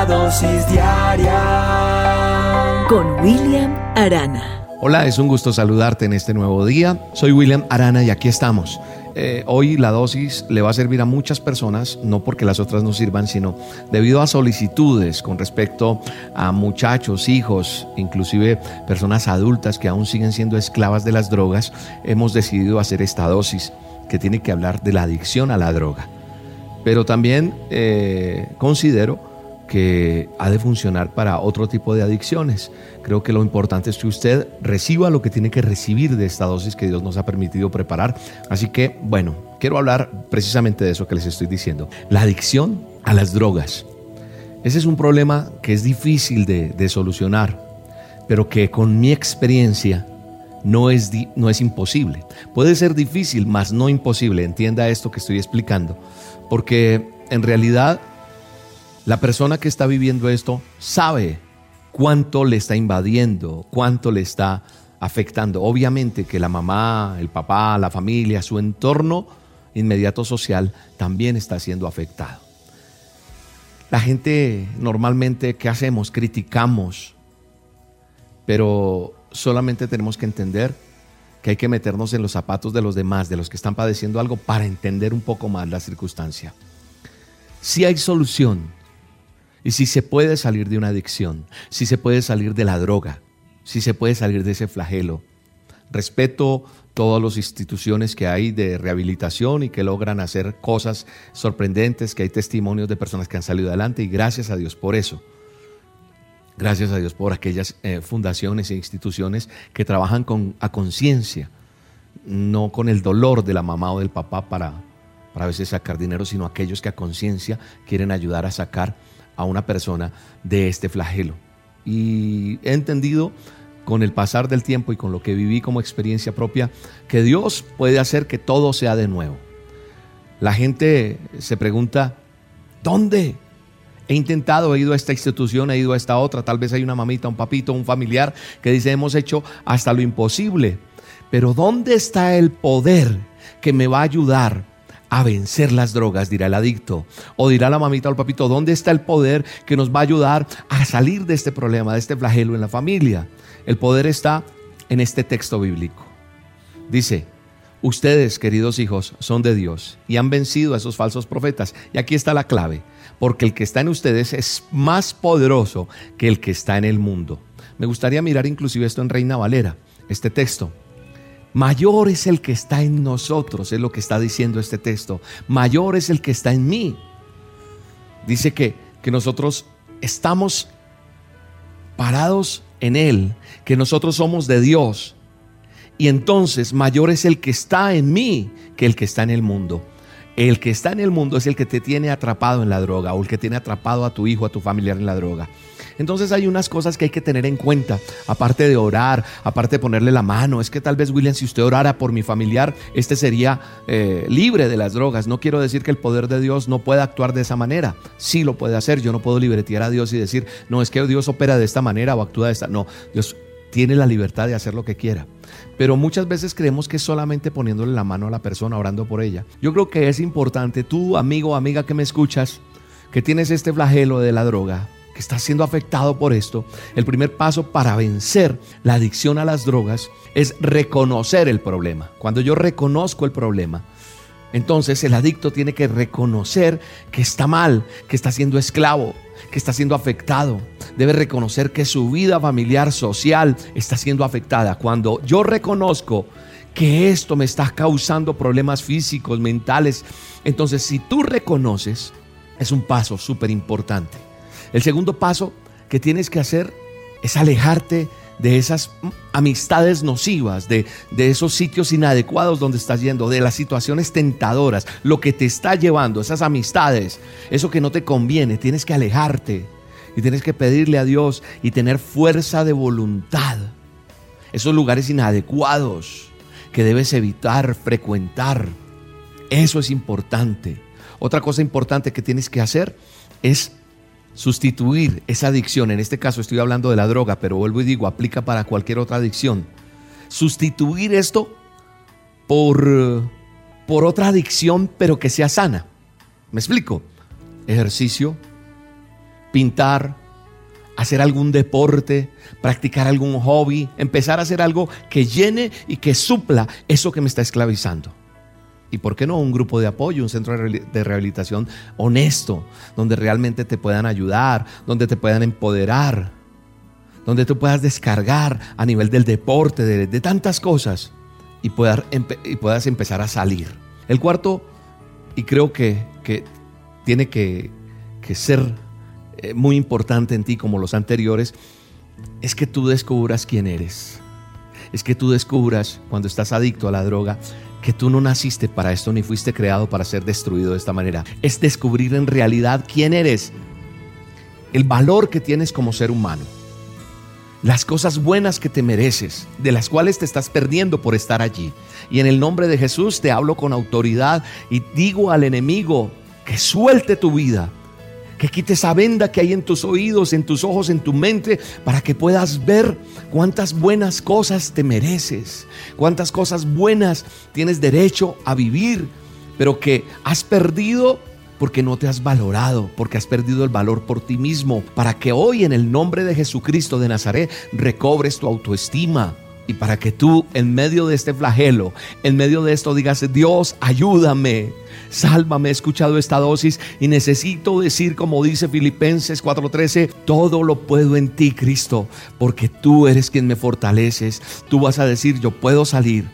La dosis diaria con William Arana. Hola, es un gusto saludarte en este nuevo día. Soy William Arana y aquí estamos. Eh, hoy la dosis le va a servir a muchas personas, no porque las otras no sirvan, sino debido a solicitudes con respecto a muchachos, hijos, inclusive personas adultas que aún siguen siendo esclavas de las drogas, hemos decidido hacer esta dosis que tiene que hablar de la adicción a la droga. Pero también eh, considero que ha de funcionar para otro tipo de adicciones. Creo que lo importante es que usted reciba lo que tiene que recibir de esta dosis que Dios nos ha permitido preparar. Así que, bueno, quiero hablar precisamente de eso que les estoy diciendo. La adicción a las drogas. Ese es un problema que es difícil de, solucionar, pero que con mi experiencia no es, no es imposible. Puede ser difícil, mas no imposible. Entienda esto que estoy explicando. Porque en realidad la persona que está viviendo esto sabe cuánto le está invadiendo, cuánto le está afectando. Obviamente que la mamá, el papá, la familia, su entorno inmediato social también está siendo afectado. La gente normalmente, ¿qué hacemos? Criticamos, pero solamente tenemos que entender que hay que meternos en los zapatos de los demás, de los que están padeciendo algo, para entender un poco más la circunstancia. Si hay solución, y si se puede salir de una adicción, si se puede salir de la droga, si se puede salir de ese flagelo. Respeto todas las instituciones que hay de rehabilitación y que logran hacer cosas sorprendentes, que hay testimonios de personas que han salido adelante y gracias a Dios por eso. Gracias a Dios por aquellas eh, fundaciones e instituciones que trabajan a conciencia, no con el dolor de la mamá o del papá para, para a veces sacar dinero, sino aquellos que a conciencia quieren ayudar a sacar a una persona de este flagelo. Y he entendido con el pasar del tiempo y con lo que viví como experiencia propia, que Dios puede hacer que todo sea de nuevo. La gente se pregunta, ¿dónde? He intentado, he ido a esta institución, he ido a esta otra, tal vez hay una mamita, un papito, un familiar que dice, hemos hecho hasta lo imposible, pero ¿dónde está el poder que me va a ayudar a vencer las drogas, dirá el adicto. O dirá la mamita o el papito, ¿dónde está el poder que nos va a ayudar a salir de este problema, de este flagelo en la familia? El poder está en este texto bíblico. Dice, ustedes, queridos hijos, son de Dios y han vencido a esos falsos profetas. Y aquí está la clave, porque el que está en ustedes es más poderoso que el que está en el mundo. Me gustaría mirar inclusive esto en Reina Valera, este texto. Mayor es el que está en nosotros, es lo que está diciendo este texto. Mayor es el que está en mí. Dice que, que nosotros estamos parados en Él, que nosotros somos de Dios. Y entonces mayor es el que está en mí que el que está en el mundo. El que está en el mundo es el que te tiene atrapado en la droga o el que tiene atrapado a tu hijo, a tu familiar en la droga. Entonces hay unas cosas que hay que tener en cuenta, aparte de orar, aparte de ponerle la mano. Es que tal vez, William, si usted orara por mi familiar, este sería eh, libre de las drogas. No quiero decir que el poder de Dios no pueda actuar de esa manera. Sí lo puede hacer. Yo no puedo libretear a Dios y decir, no, es que Dios opera de esta manera o actúa de esta. No, Dios tiene la libertad de hacer lo que quiera. Pero muchas veces creemos que solamente poniéndole la mano a la persona, orando por ella. Yo creo que es importante, tú amigo o amiga que me escuchas, que tienes este flagelo de la droga, que estás siendo afectado por esto, el primer paso para vencer la adicción a las drogas es reconocer el problema. Cuando yo reconozco el problema, entonces el adicto tiene que reconocer que está mal, que está siendo esclavo, que está siendo afectado. Debe reconocer que su vida familiar, social, está siendo afectada. Cuando yo reconozco que esto me está causando problemas físicos, mentales, entonces si tú reconoces, es un paso súper importante. El segundo paso que tienes que hacer es alejarte de esas amistades nocivas, de, de, esos sitios inadecuados donde estás yendo, de las situaciones tentadoras, lo que te está llevando, esas amistades, eso que no te conviene, tienes que alejarte y tienes que pedirle a Dios y tener fuerza de voluntad. Esos lugares inadecuados que debes evitar, frecuentar. Eso es importante. Otra cosa importante que tienes que hacer es sustituir esa adicción, en este caso estoy hablando de la droga, pero vuelvo y digo, aplica para cualquier otra adicción. Sustituir esto por, por otra adicción, pero que sea sana. ¿Me explico? Ejercicio, pintar, hacer algún deporte, practicar algún hobby, empezar a hacer algo que llene y que supla eso que me está esclavizando. ¿Y por qué no un grupo de apoyo, un centro de rehabilitación honesto, donde realmente te puedan ayudar, donde te puedan empoderar, donde tú puedas descargar a nivel del deporte, de, tantas cosas y puedas, y puedas empezar a salir? El cuarto, y creo que, que tiene que, que ser eh, muy importante en ti como los anteriores, es que tú descubras quién eres. Es que tú descubras cuando estás adicto a la droga que tú no naciste para esto ni fuiste creado para ser destruido de esta manera. Es descubrir en realidad quién eres, el valor que tienes como ser humano, las cosas buenas que te mereces, de las cuales te estás perdiendo por estar allí. Y en el nombre de Jesús te hablo con autoridad y digo al enemigo que suelte tu vida, que quite esa venda que hay en tus oídos, en tus ojos, en tu mente, para que puedas ver cuántas buenas cosas te mereces, cuántas cosas buenas tienes derecho a vivir, pero que has perdido porque no te has valorado, porque has perdido el valor por ti mismo, para que hoy en el nombre de Jesucristo de Nazaret recobres tu autoestima y para que tú en medio de este flagelo, en medio de esto digas, Dios, ayúdame, sálvame, he escuchado esta dosis y necesito decir como dice Filipenses 4:13, todo lo puedo en ti, Cristo, porque tú eres quien me fortaleces. Tú vas a decir, yo puedo salir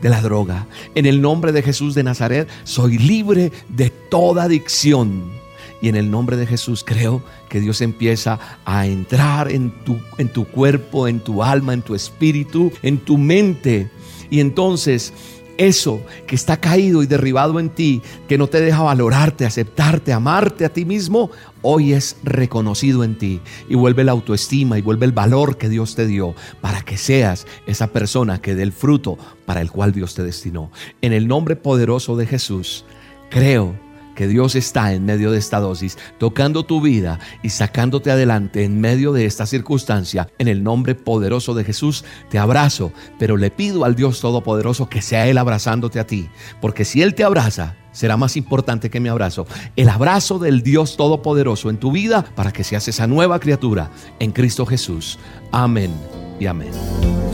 de la droga. En el nombre de Jesús de Nazaret, soy libre de toda adicción y en el nombre de Jesús creo que Dios empieza a entrar en tu, en tu cuerpo, en tu alma, en tu espíritu, en tu mente. Y entonces eso que está caído y derribado en ti, que no te deja valorarte, aceptarte, amarte a ti mismo, hoy es reconocido en ti y vuelve la autoestima y vuelve el valor que Dios te dio para que seas esa persona que dé el fruto para el cual Dios te destinó. En el nombre poderoso de Jesús, creo que Dios está en medio de esta dosis, tocando tu vida y sacándote adelante en medio de esta circunstancia. En el nombre poderoso de Jesús te abrazo, pero le pido al Dios Todopoderoso que sea Él abrazándote a ti, porque si Él te abraza, será más importante que mi abrazo. El abrazo del Dios Todopoderoso en tu vida para que seas esa nueva criatura en Cristo Jesús. Amén y amén.